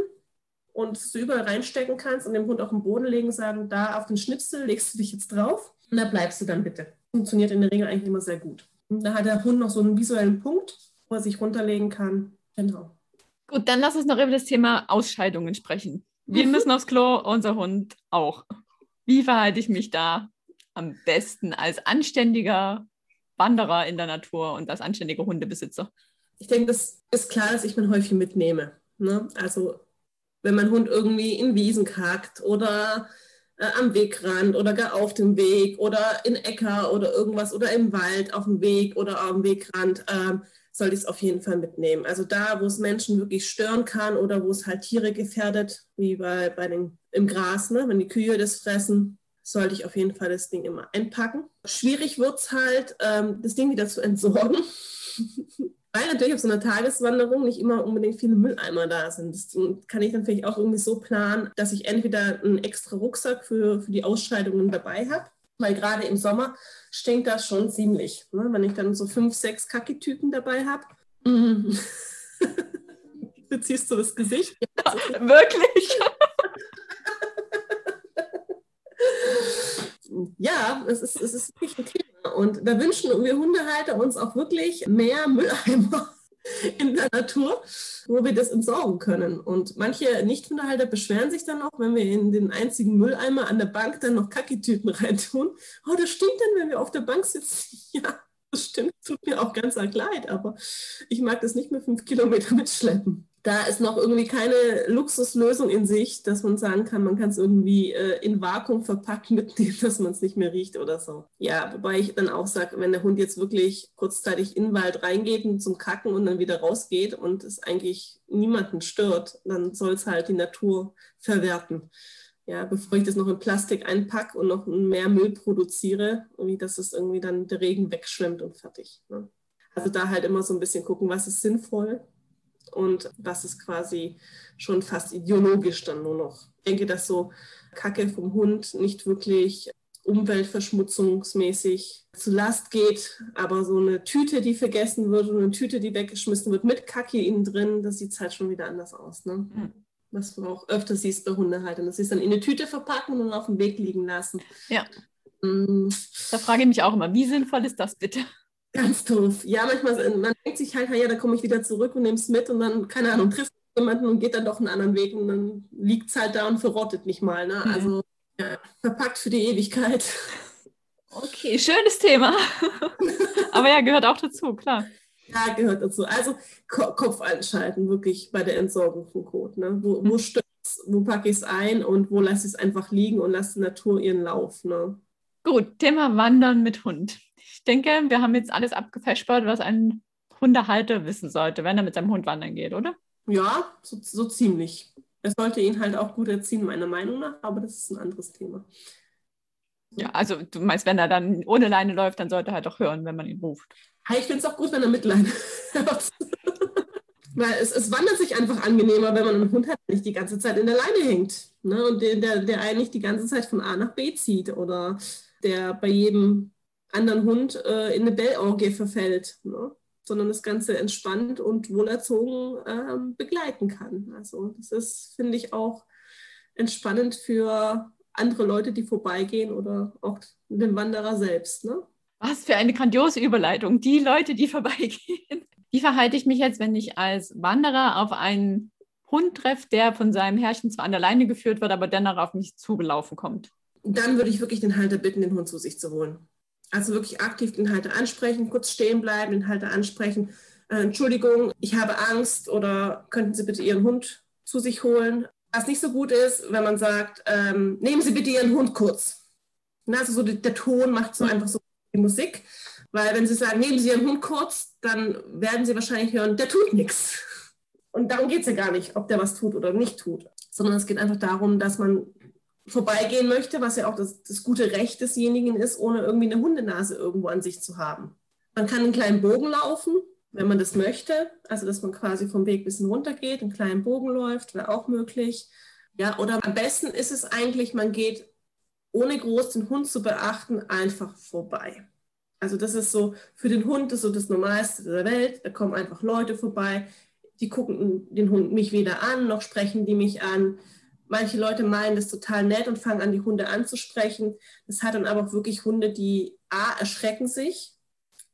und du überall reinstecken kannst und dem Hund auf den Boden legen, sagen, da auf den Schnitzel legst du dich jetzt drauf und da bleibst du dann bitte. Funktioniert in der Regel eigentlich immer sehr gut. Und da hat der Hund noch so einen visuellen Punkt, wo er sich runterlegen kann. Genau. Gut, dann lass uns noch über das Thema Ausscheidungen sprechen. Wir mhm. müssen aufs Klo, unser Hund auch. Wie verhalte ich mich da am besten als anständiger Wanderer in der Natur und als anständiger Hundebesitzer? Ich denke, das ist klar, dass ich mein Häufchen mitnehme. Ne? Also wenn mein Hund irgendwie in Wiesen kackt oder äh, am Wegrand oder gar auf dem Weg oder in Äcker oder irgendwas oder im Wald auf dem Weg oder am Wegrand, äh, sollte ich es auf jeden Fall mitnehmen. Also da, wo es Menschen wirklich stören kann oder wo es halt Tiere gefährdet, wie bei, bei den, im Gras, ne? wenn die Kühe das fressen, sollte ich auf jeden Fall das Ding immer einpacken. Schwierig wird es halt, ähm, das Ding wieder zu entsorgen. [LAUGHS] weil natürlich auf so einer Tageswanderung nicht immer unbedingt viele Mülleimer da sind. Das kann ich dann vielleicht auch irgendwie so planen, dass ich entweder einen extra Rucksack für, für die Ausscheidungen dabei habe, weil gerade im Sommer stinkt das schon ziemlich. Ne? Wenn ich dann so fünf, sechs Kaki-Tüten dabei habe. Mm. Beziehst [LAUGHS] du das Gesicht? Ja, wirklich? [LAUGHS] ja, es ist, es ist wirklich ein Thema. Und da wünschen wir Hundehalter uns auch wirklich mehr Mülleimer [LAUGHS] in der Natur, wo wir das entsorgen können. Und manche Nicht-Hundehalter beschweren sich dann auch, wenn wir in den einzigen Mülleimer an der Bank dann noch Kacketüten [LAUGHS] reintun. Oh, das stinkt dann, wenn wir auf der Bank sitzen. [LAUGHS] Ja, das stimmt. Tut mir auch ganz arg leid, aber ich mag das nicht mehr fünf Kilometer mitschleppen da ist noch irgendwie keine Luxuslösung in sich, dass man sagen kann, man kann es irgendwie äh, in Vakuum verpackt [LAUGHS] mitnehmen, dass man es nicht mehr riecht oder so. Ja, wobei ich dann auch sage, wenn der Hund jetzt wirklich kurzzeitig in den Wald reingeht und zum Kacken und dann wieder rausgeht und es eigentlich niemanden stört, dann soll es halt die Natur verwerten. Ja, bevor ich das noch in Plastik einpacke und noch mehr Müll produziere, irgendwie, dass es irgendwie dann der Regen wegschwemmt und fertig. Ne? Also da halt immer so ein bisschen gucken, was ist sinnvoll und was ist quasi schon fast ideologisch dann nur noch. Ich denke, dass so Kacke vom Hund nicht wirklich umweltverschmutzungsmäßig zu Last geht, aber so eine Tüte, die vergessen wird und eine Tüte, die weggeschmissen wird mit Kacke innen drin, das sieht halt schon wieder anders aus. Ne? Mhm. Was du auch öfter siehst bei Hundehaltern, dass sie es dann in eine Tüte verpacken und auf dem Weg liegen lassen. Ja. Mhm. Da frage ich mich auch immer, wie sinnvoll ist das bitte? Ganz doof. Ja, manchmal, man denkt sich halt, ja, da komme ich wieder zurück und nehme es mit und dann, keine Ahnung, trifft jemanden und geht dann doch einen anderen Weg und dann liegt es halt da und verrottet nicht mal. Ne? Mhm. Also ja, verpackt für die Ewigkeit. Okay, schönes Thema. [LAUGHS] Aber ja, gehört auch dazu, klar. Ja, gehört dazu. Also Ko Kopf einschalten, wirklich bei der Entsorgung von Kot. Ne? Wo, wo mhm. stürzt wo packe ich es ein und wo lasse ich es einfach liegen und lasse die Natur ihren Lauf. Ne? Gut, Thema Wandern mit Hund denke, wir haben jetzt alles abgefespert, was ein Hundehalter wissen sollte, wenn er mit seinem Hund wandern geht, oder? Ja, so, so ziemlich. Er sollte ihn halt auch gut erziehen, meiner Meinung nach, aber das ist ein anderes Thema. Ja, also du meinst, wenn er dann ohne Leine läuft, dann sollte er halt auch hören, wenn man ihn ruft. ich finde es auch gut, wenn er mit Leine hört. [LAUGHS] Weil es, es, wandert sich einfach angenehmer, wenn man einen Hund hat, der nicht die ganze Zeit in der Leine hängt. Ne? Und der, der, der einen nicht die ganze Zeit von A nach B zieht oder der bei jedem anderen Hund äh, in eine Bellorgie verfällt, ne? sondern das Ganze entspannt und wohlerzogen ähm, begleiten kann. Also das ist, finde ich, auch entspannend für andere Leute, die vorbeigehen oder auch den Wanderer selbst. Ne? Was für eine grandiose Überleitung. Die Leute, die [LAUGHS] vorbeigehen. Wie verhalte ich mich jetzt, wenn ich als Wanderer auf einen Hund treffe, der von seinem Herrchen zwar an der Leine geführt wird, aber dennoch auf mich zugelaufen kommt? Dann würde ich wirklich den Halter bitten, den Hund zu sich zu holen. Also wirklich aktiv den Halter ansprechen, kurz stehen bleiben, den Halter ansprechen. Äh, Entschuldigung, ich habe Angst oder könnten Sie bitte Ihren Hund zu sich holen? Was nicht so gut ist, wenn man sagt, ähm, nehmen Sie bitte Ihren Hund kurz. Na, also so der, der Ton macht so einfach so die Musik. Weil wenn Sie sagen, nehmen Sie Ihren Hund kurz, dann werden Sie wahrscheinlich hören, der tut nichts. Und darum geht es ja gar nicht, ob der was tut oder nicht tut, sondern es geht einfach darum, dass man vorbeigehen möchte, was ja auch das, das gute Recht desjenigen ist, ohne irgendwie eine Hundenase irgendwo an sich zu haben. Man kann einen kleinen Bogen laufen, wenn man das möchte, also dass man quasi vom Weg ein bisschen runter geht, einen kleinen Bogen läuft, wäre auch möglich. Ja, oder am besten ist es eigentlich, man geht ohne groß den Hund zu beachten, einfach vorbei. Also das ist so für den Hund das ist so das Normalste der Welt. Da kommen einfach Leute vorbei, die gucken den Hund mich weder an, noch sprechen die mich an. Manche Leute meinen das total nett und fangen an, die Hunde anzusprechen. Das hat dann aber auch wirklich Hunde, die A, erschrecken sich,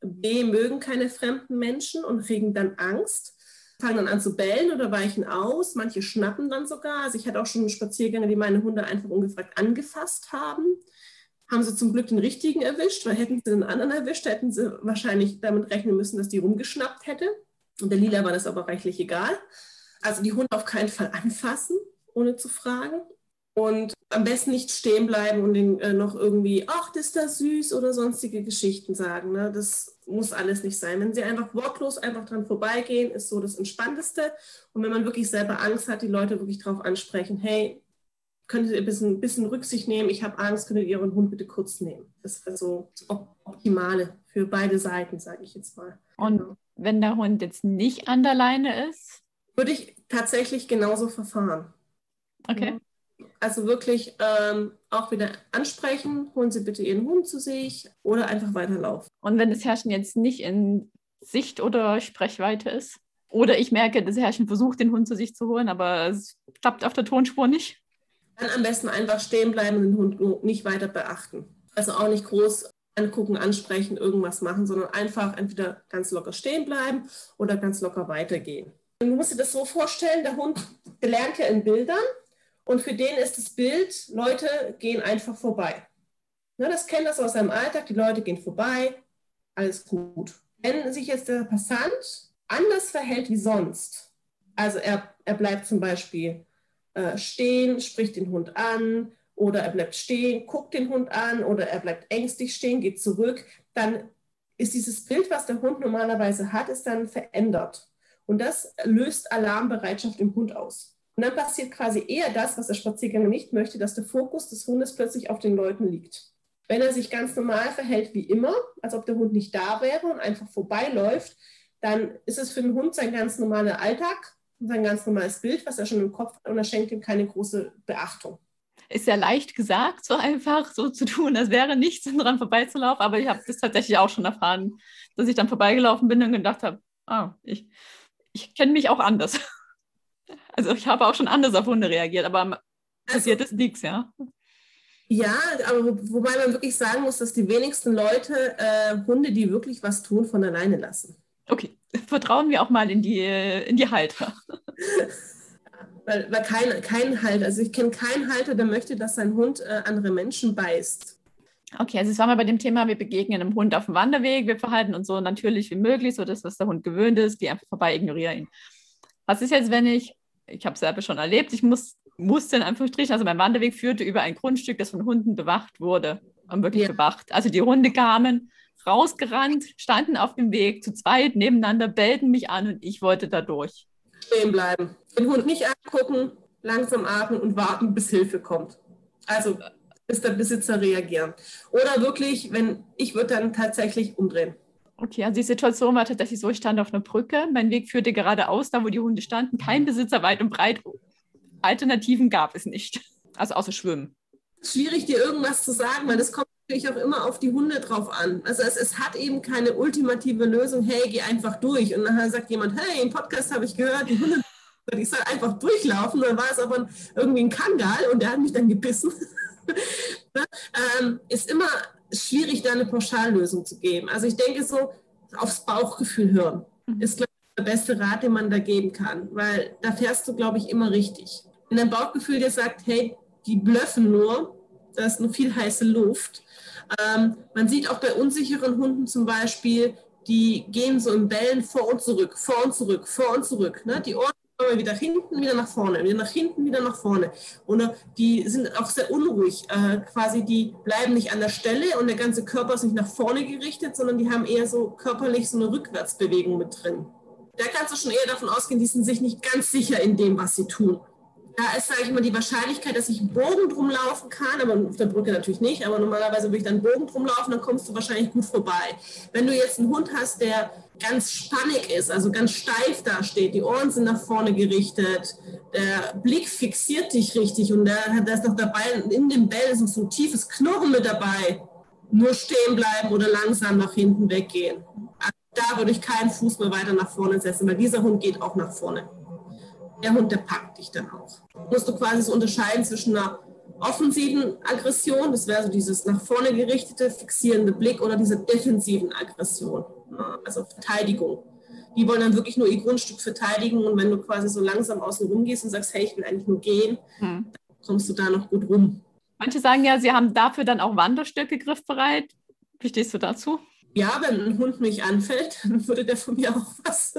B, mögen keine fremden Menschen und kriegen dann Angst, fangen dann an zu bellen oder weichen aus. Manche schnappen dann sogar. Also ich hatte auch schon Spaziergänge, die meine Hunde einfach ungefragt angefasst haben. Haben sie zum Glück den richtigen erwischt, weil hätten sie den anderen erwischt, hätten sie wahrscheinlich damit rechnen müssen, dass die rumgeschnappt hätte. Und der Lila war das aber reichlich egal. Also die Hunde auf keinen Fall anfassen ohne zu fragen. Und am besten nicht stehen bleiben und den, äh, noch irgendwie, ach, das ist das süß oder sonstige Geschichten sagen. Ne? Das muss alles nicht sein. Wenn sie einfach wortlos einfach dran vorbeigehen, ist so das Entspannteste. Und wenn man wirklich selber Angst hat, die Leute wirklich darauf ansprechen, hey, könntet ihr ein bisschen, bisschen Rücksicht nehmen, ich habe Angst, könntet ihr euren Hund bitte kurz nehmen. Das wäre so das Optimale für beide Seiten, sage ich jetzt mal. Und genau. wenn der Hund jetzt nicht an der Leine ist? Würde ich tatsächlich genauso verfahren. Okay. Also wirklich ähm, auch wieder ansprechen, holen Sie bitte Ihren Hund zu sich oder einfach weiterlaufen. Und wenn das Herrchen jetzt nicht in Sicht oder Sprechweite ist? Oder ich merke, das Herrchen versucht, den Hund zu sich zu holen, aber es klappt auf der Tonspur nicht? Dann am besten einfach stehen bleiben und den Hund nicht weiter beachten. Also auch nicht groß angucken, ansprechen, irgendwas machen, sondern einfach entweder ganz locker stehen bleiben oder ganz locker weitergehen. Du musst dir das so vorstellen, der Hund, der lernt ja in Bildern und für den ist das Bild, Leute gehen einfach vorbei. Ne, das kennt das aus seinem Alltag, die Leute gehen vorbei, alles gut. Wenn sich jetzt der Passant anders verhält wie sonst, also er, er bleibt zum Beispiel äh, stehen, spricht den Hund an oder er bleibt stehen, guckt den Hund an oder er bleibt ängstlich stehen, geht zurück, dann ist dieses Bild, was der Hund normalerweise hat, ist dann verändert. Und das löst Alarmbereitschaft im Hund aus. Und dann passiert quasi eher das, was der Spaziergänger nicht möchte, dass der Fokus des Hundes plötzlich auf den Leuten liegt. Wenn er sich ganz normal verhält wie immer, als ob der Hund nicht da wäre und einfach vorbeiläuft, dann ist es für den Hund sein ganz normaler Alltag und sein ganz normales Bild, was er schon im Kopf hat und er schenkt ihm keine große Beachtung. Ist ja leicht gesagt, so einfach so zu tun, als wäre nichts dran vorbeizulaufen, aber ich habe das tatsächlich auch schon erfahren, dass ich dann vorbeigelaufen bin und gedacht habe, ah, ich, ich kenne mich auch anders. Also ich habe auch schon anders auf Hunde reagiert, aber passiert also, ist nichts, ja. Ja, aber wobei man wirklich sagen muss, dass die wenigsten Leute äh, Hunde, die wirklich was tun, von alleine lassen. Okay, [LAUGHS] vertrauen wir auch mal in die, in die Halter. [LAUGHS] weil, weil kein, kein Halter, also ich kenne keinen Halter, der möchte, dass sein Hund äh, andere Menschen beißt. Okay, also jetzt waren wir bei dem Thema, wir begegnen einem Hund auf dem Wanderweg, wir verhalten uns so natürlich wie möglich, so das, was der Hund gewöhnt ist, die einfach vorbei ignorieren ihn. Was ist jetzt, wenn ich ich habe es selber schon erlebt, ich muss, musste in Anführungsstrichen, also mein Wanderweg führte über ein Grundstück, das von Hunden bewacht wurde, und wirklich ja. bewacht. Also die Hunde kamen rausgerannt, standen auf dem Weg zu zweit nebeneinander, bellten mich an und ich wollte da durch. Stehen bleiben, den Hund nicht angucken, langsam atmen und warten, bis Hilfe kommt. Also bis der Besitzer reagiert. Oder wirklich, wenn ich würde dann tatsächlich umdrehen. Okay, also die Situation war tatsächlich so, ich stand auf einer Brücke, mein Weg führte geradeaus, da wo die Hunde standen, kein Besitzer weit und breit. Alternativen gab es nicht. Also außer Schwimmen. Schwierig dir irgendwas zu sagen, weil das kommt natürlich auch immer auf die Hunde drauf an. Also es, es hat eben keine ultimative Lösung, hey, geh einfach durch. Und nachher sagt jemand, hey, im Podcast habe ich gehört, die Hunde, ich soll einfach durchlaufen. Dann war es aber irgendwie ein Kangal und der hat mich dann gebissen. [LAUGHS] ähm, ist immer schwierig, da eine Pauschallösung zu geben. Also ich denke so, aufs Bauchgefühl hören mhm. ist, glaube ich, der beste Rat, den man da geben kann, weil da fährst du, glaube ich, immer richtig. Wenn dein Bauchgefühl dir sagt, hey, die blöffen nur, da ist nur viel heiße Luft. Ähm, man sieht auch bei unsicheren Hunden zum Beispiel, die gehen so in Bällen vor und zurück, vor und zurück, vor und zurück. Ne? Die Ohren wieder hinten, wieder nach vorne, wieder nach hinten, wieder nach vorne. Und die sind auch sehr unruhig. Äh, quasi, die bleiben nicht an der Stelle und der ganze Körper ist nicht nach vorne gerichtet, sondern die haben eher so körperlich so eine Rückwärtsbewegung mit drin. Da kannst du schon eher davon ausgehen, die sind sich nicht ganz sicher in dem, was sie tun. Da ist, sage ich mal, die Wahrscheinlichkeit, dass ich einen Bogen drum laufen kann, aber auf der Brücke natürlich nicht, aber normalerweise würde ich dann einen Bogen drum laufen, dann kommst du wahrscheinlich gut vorbei. Wenn du jetzt einen Hund hast, der ganz spannig ist, also ganz steif dasteht, die Ohren sind nach vorne gerichtet, der Blick fixiert dich richtig und da, ist noch dabei, in dem Bell ist noch so ein tiefes Knurren mit dabei. Nur stehen bleiben oder langsam nach hinten weggehen. Also da würde ich keinen Fuß mehr weiter nach vorne setzen, weil dieser Hund geht auch nach vorne der Hund, der packt dich dann auch. Musst du quasi so unterscheiden zwischen einer offensiven Aggression, das wäre so dieses nach vorne gerichtete, fixierende Blick, oder dieser defensiven Aggression, also Verteidigung. Die wollen dann wirklich nur ihr Grundstück verteidigen und wenn du quasi so langsam außen rum gehst und sagst, hey, ich will eigentlich nur gehen, hm. dann kommst du da noch gut rum. Manche sagen ja, sie haben dafür dann auch Wanderstöcke griffbereit. Wie stehst du dazu? Ja, wenn ein Hund mich anfällt, [LAUGHS] dann würde der von mir auch was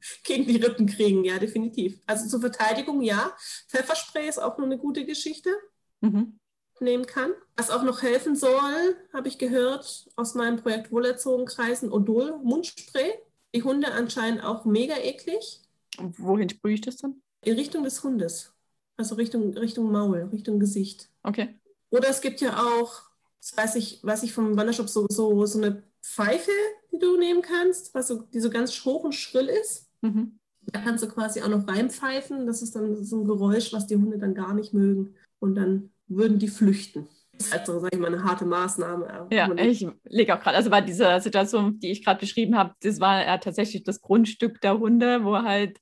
[LAUGHS] gegen die Rippen kriegen, ja, definitiv. Also zur Verteidigung, ja. Pfefferspray ist auch nur eine gute Geschichte. Mhm. Nehmen kann. Was auch noch helfen soll, habe ich gehört aus meinem Projekt Wohlerzogenkreisen, Odol Mundspray. Die Hunde anscheinend auch mega eklig. Wohin sprühe ich das dann? In Richtung des Hundes. Also Richtung, Richtung Maul, Richtung Gesicht. Okay. Oder es gibt ja auch, das weiß ich, weiß ich vom Wandershop, so, so, so eine Pfeife, die du nehmen kannst, was so, die so ganz hoch und schrill ist. Mhm. Da kannst du quasi auch noch reinpfeifen. Das ist dann so ein Geräusch, was die Hunde dann gar nicht mögen. Und dann würden die flüchten. Das ist halt so, sag ich mal, eine harte Maßnahme. Ja, ich lege auch gerade, also bei dieser Situation, die ich gerade beschrieben habe, das war ja tatsächlich das Grundstück der Hunde, wo halt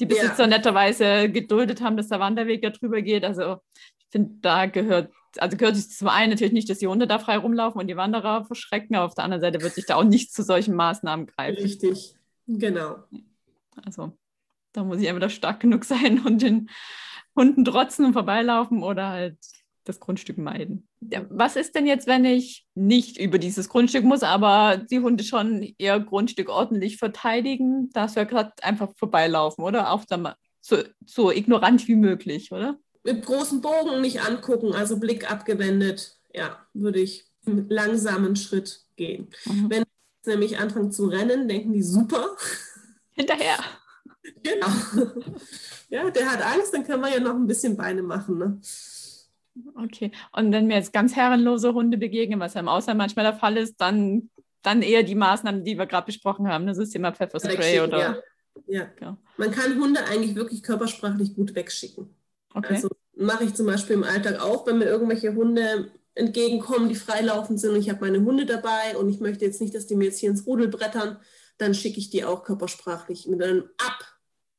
die Besitzer ja. netterweise geduldet haben, dass der Wanderweg da drüber geht. Also ich finde, da gehört, also gehört sich zum einen natürlich nicht, dass die Hunde da frei rumlaufen und die Wanderer verschrecken, aber auf der anderen Seite wird sich da auch nicht zu solchen Maßnahmen greifen. Richtig, genau. Also da muss ich entweder stark genug sein [LAUGHS] und den Hunden trotzen und vorbeilaufen oder halt das Grundstück meiden. Ja, was ist denn jetzt, wenn ich nicht über dieses Grundstück muss, aber die Hunde schon ihr Grundstück ordentlich verteidigen? Darfst du ja gerade einfach vorbeilaufen, oder? Auch so, so ignorant wie möglich, oder? Mit großen Bogen nicht angucken, also Blick abgewendet. Ja, würde ich mit langsamen Schritt gehen. Mhm. Wenn sie nämlich anfangen zu rennen, denken die super hinterher. Genau. Ja, der hat Angst, dann können wir ja noch ein bisschen Beine machen. Ne? Okay. Und wenn mir jetzt ganz herrenlose Hunde begegnen, was ja im Ausland manchmal der Fall ist, dann, dann eher die Maßnahmen, die wir gerade besprochen haben. Das ist immer Pfefferspray oder. Ja. Ja. ja. Man kann Hunde eigentlich wirklich körpersprachlich gut wegschicken. Okay. Also mache ich zum Beispiel im Alltag auch, wenn mir irgendwelche Hunde entgegenkommen, die freilaufend sind und ich habe meine Hunde dabei und ich möchte jetzt nicht, dass die mir jetzt hier ins Rudel brettern, dann schicke ich die auch körpersprachlich mit einem Ab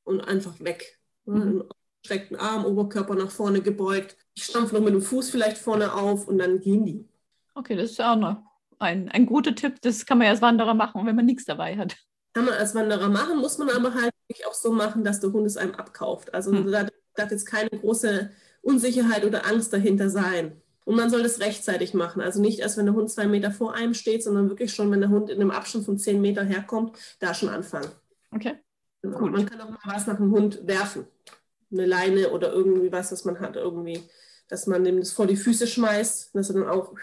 und einfach weg. Mhm. Streckten Arm, Oberkörper nach vorne gebeugt. Ich stampfe noch mit dem Fuß vielleicht vorne auf und dann gehen die. Okay, das ist auch noch ein, ein guter Tipp. Das kann man ja als Wanderer machen, wenn man nichts dabei hat. Kann man als Wanderer machen, muss man aber halt auch so machen, dass der Hund es einem abkauft. Also mhm. da darf jetzt keine große Unsicherheit oder Angst dahinter sein. Und man soll das rechtzeitig machen. Also nicht erst, wenn der Hund zwei Meter vor einem steht, sondern wirklich schon, wenn der Hund in einem Abstand von zehn Meter herkommt, da schon anfangen. Okay. Genau. Man kann auch mal was nach dem Hund werfen. Eine Leine oder irgendwie was, was man hat, irgendwie, dass man ihm das vor die Füße schmeißt, dass er dann auch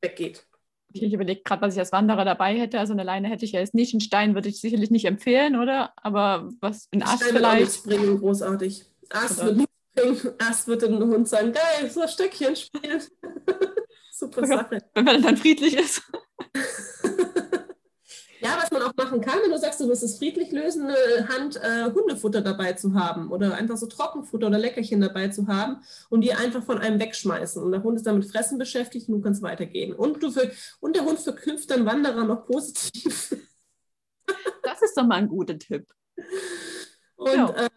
weggeht. Ich überlege gerade, was ich als Wanderer dabei hätte. Also eine Leine hätte ich ja jetzt nicht. Einen Stein würde ich sicherlich nicht empfehlen, oder? Aber was, ein Ast Stein vielleicht. Nicht großartig. Ast wird nicht Erst wird ein Hund sagen, geil, so Stöckchen spielen. [LAUGHS] Super Sache. Wenn man dann friedlich ist. [LAUGHS] ja, was man auch machen kann, wenn du sagst, du willst es friedlich lösen, eine Hand äh, Hundefutter dabei zu haben oder einfach so Trockenfutter oder Leckerchen dabei zu haben und die einfach von einem wegschmeißen. Und der Hund ist damit Fressen beschäftigt und du kannst weitergehen. Und, du für, und der Hund verknüpft dann Wanderer noch positiv. das ist doch mal ein guter Tipp. Und ja.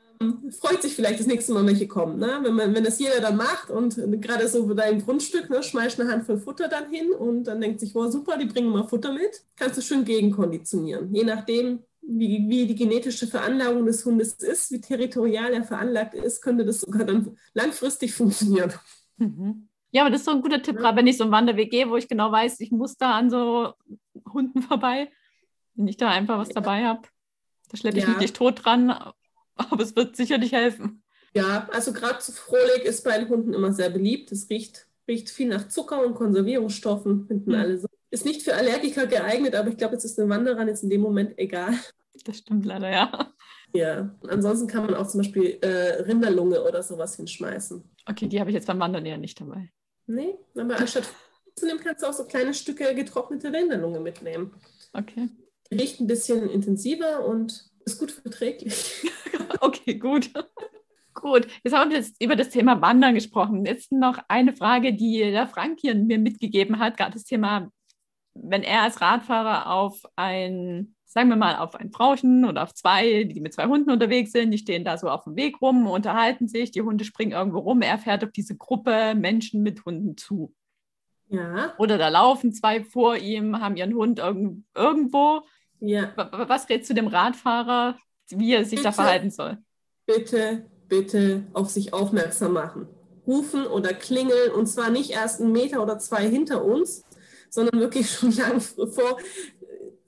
Freut sich vielleicht das nächste Mal, welche kommen. Ne? Wenn, man, wenn das jeder dann macht und gerade so bei deinem Grundstück, ne, schmeißt eine Handvoll Futter dann hin und dann denkt sich, wow, super, die bringen mal Futter mit, kannst du schön gegenkonditionieren. Je nachdem, wie, wie die genetische Veranlagung des Hundes ist, wie territorial er veranlagt ist, könnte das sogar dann langfristig funktionieren. Mhm. Ja, aber das ist so ein guter Tipp, gerade wenn ich so einen Wanderweg gehe, wo ich genau weiß, ich muss da an so Hunden vorbei, wenn ich da einfach was ja. dabei habe. Da schleppe ich ja. mich nicht tot dran, [LAUGHS] aber es wird sicherlich helfen. Ja, also gerade zu Frohlig ist bei den Hunden immer sehr beliebt. Es riecht, riecht viel nach Zucker und Konservierungsstoffen, finden mhm. alle so. Ist nicht für Allergiker geeignet, aber ich glaube, es ist den Wanderern jetzt in dem Moment egal. Das stimmt leider, ja. Ja, ansonsten kann man auch zum Beispiel äh, Rinderlunge oder sowas hinschmeißen. Okay, die habe ich jetzt beim Wandern eher nicht dabei. Nee, aber anstatt zu nehmen, [LAUGHS] kannst du auch so kleine Stücke getrocknete Rinderlunge mitnehmen. Okay. Riecht ein bisschen intensiver und ist gut verträglich. [LAUGHS] okay, gut. Gut, jetzt haben wir jetzt über das Thema Wandern gesprochen. Jetzt noch eine Frage, die der Frank hier mir mitgegeben hat, gerade das Thema, wenn er als Radfahrer auf ein, sagen wir mal, auf ein Frauchen oder auf zwei, die mit zwei Hunden unterwegs sind, die stehen da so auf dem Weg rum, unterhalten sich, die Hunde springen irgendwo rum, er fährt auf diese Gruppe Menschen mit Hunden zu. Ja. Oder da laufen zwei vor ihm, haben ihren Hund irg irgendwo. Ja. Was rätst du dem Radfahrer, wie er sich bitte, da verhalten soll? Bitte, bitte auf sich aufmerksam machen. Rufen oder klingeln und zwar nicht erst einen Meter oder zwei hinter uns, sondern wirklich [LAUGHS] schon lang vor,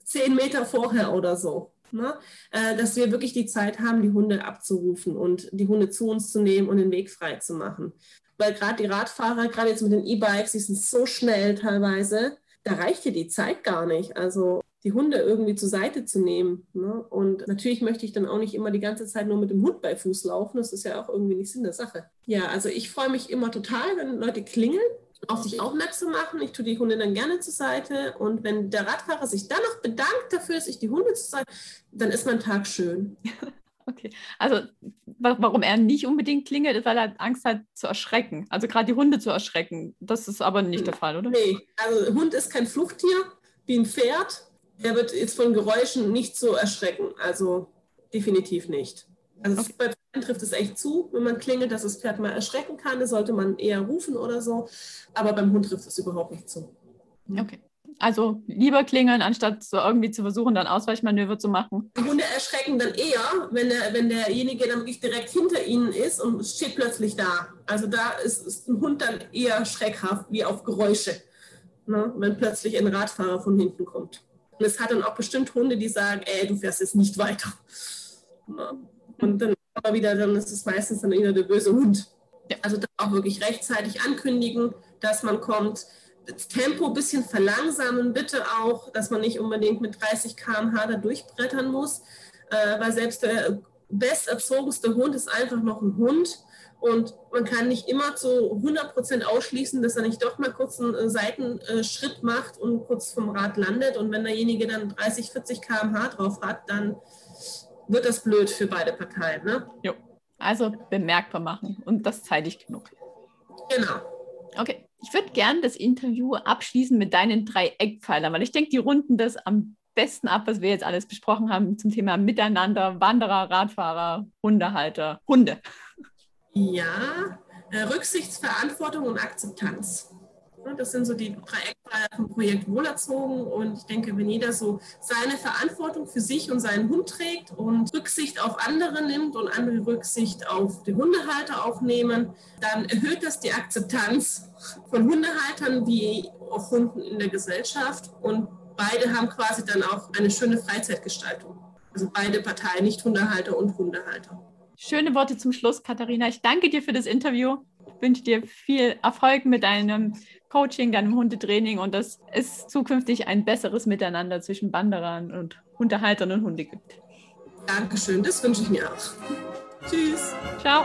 zehn Meter vorher oder so. Ne? Äh, dass wir wirklich die Zeit haben, die Hunde abzurufen und die Hunde zu uns zu nehmen und den Weg frei zu machen. Weil gerade die Radfahrer, gerade jetzt mit den E-Bikes, die sind so schnell teilweise, da reicht dir die Zeit gar nicht. Also die Hunde irgendwie zur Seite zu nehmen. Ne? Und natürlich möchte ich dann auch nicht immer die ganze Zeit nur mit dem Hund bei Fuß laufen. Das ist ja auch irgendwie nicht Sinn der Sache. Ja, also ich freue mich immer total, wenn Leute klingeln auf sich aufmerksam machen. Ich tue die Hunde dann gerne zur Seite. Und wenn der Radfahrer sich dann noch bedankt dafür, dass ich die Hunde zur Seite, dann ist mein Tag schön. [LAUGHS] Okay, also warum er nicht unbedingt klingelt, ist, weil er Angst hat zu erschrecken. Also gerade die Hunde zu erschrecken. Das ist aber nicht der Fall, oder? Nee, also Hund ist kein Fluchttier wie ein Pferd. Der wird jetzt von Geräuschen nicht so erschrecken. Also definitiv nicht. Also okay. bei Pferden trifft es echt zu, wenn man klingelt, dass das Pferd mal erschrecken kann. Das sollte man eher rufen oder so. Aber beim Hund trifft es überhaupt nicht zu. Okay. Also lieber klingeln, anstatt so irgendwie zu versuchen, dann Ausweichmanöver zu machen. Die Hunde erschrecken dann eher, wenn, der, wenn derjenige dann wirklich direkt hinter ihnen ist und steht plötzlich da. Also da ist, ist ein Hund dann eher schreckhaft wie auf Geräusche, ne? wenn plötzlich ein Radfahrer von hinten kommt. Und es hat dann auch bestimmt Hunde, die sagen, ey, du fährst jetzt nicht weiter. Und dann aber wieder, dann ist es meistens dann wieder der böse Hund. Also auch wirklich rechtzeitig ankündigen, dass man kommt. Das Tempo ein bisschen verlangsamen, bitte auch, dass man nicht unbedingt mit 30 km/h da durchbrettern muss, äh, weil selbst der besterzogenste Hund ist einfach noch ein Hund und man kann nicht immer zu 100% ausschließen, dass er nicht doch mal kurz einen äh, Seitenschritt macht und kurz vom Rad landet. Und wenn derjenige dann 30, 40 km/h drauf hat, dann wird das blöd für beide Parteien. Ne? Jo. Also bemerkbar machen und das zeitig genug. Genau. Okay. Ich würde gerne das Interview abschließen mit deinen drei Eckpfeilern, weil ich denke, die runden das am besten ab, was wir jetzt alles besprochen haben zum Thema Miteinander, Wanderer, Radfahrer, Hundehalter, Hunde. Ja, äh, Rücksichtsverantwortung und Akzeptanz. Das sind so die drei Eckpfeiler vom Projekt Wohlerzogen. Und ich denke, wenn jeder so seine Verantwortung für sich und seinen Hund trägt und Rücksicht auf andere nimmt und andere Rücksicht auf die Hundehalter auch nehmen, dann erhöht das die Akzeptanz von Hundehaltern wie auch Hunden in der Gesellschaft. Und beide haben quasi dann auch eine schöne Freizeitgestaltung. Also beide Parteien, nicht Hundehalter und Hundehalter. Schöne Worte zum Schluss, Katharina. Ich danke dir für das Interview. Ich wünsche dir viel Erfolg mit deinem Coaching, deinem Hundetraining und dass es zukünftig ein besseres Miteinander zwischen Wanderern und Hundehaltern und Hunde gibt. Dankeschön, das wünsche ich mir auch. Tschüss. Ciao.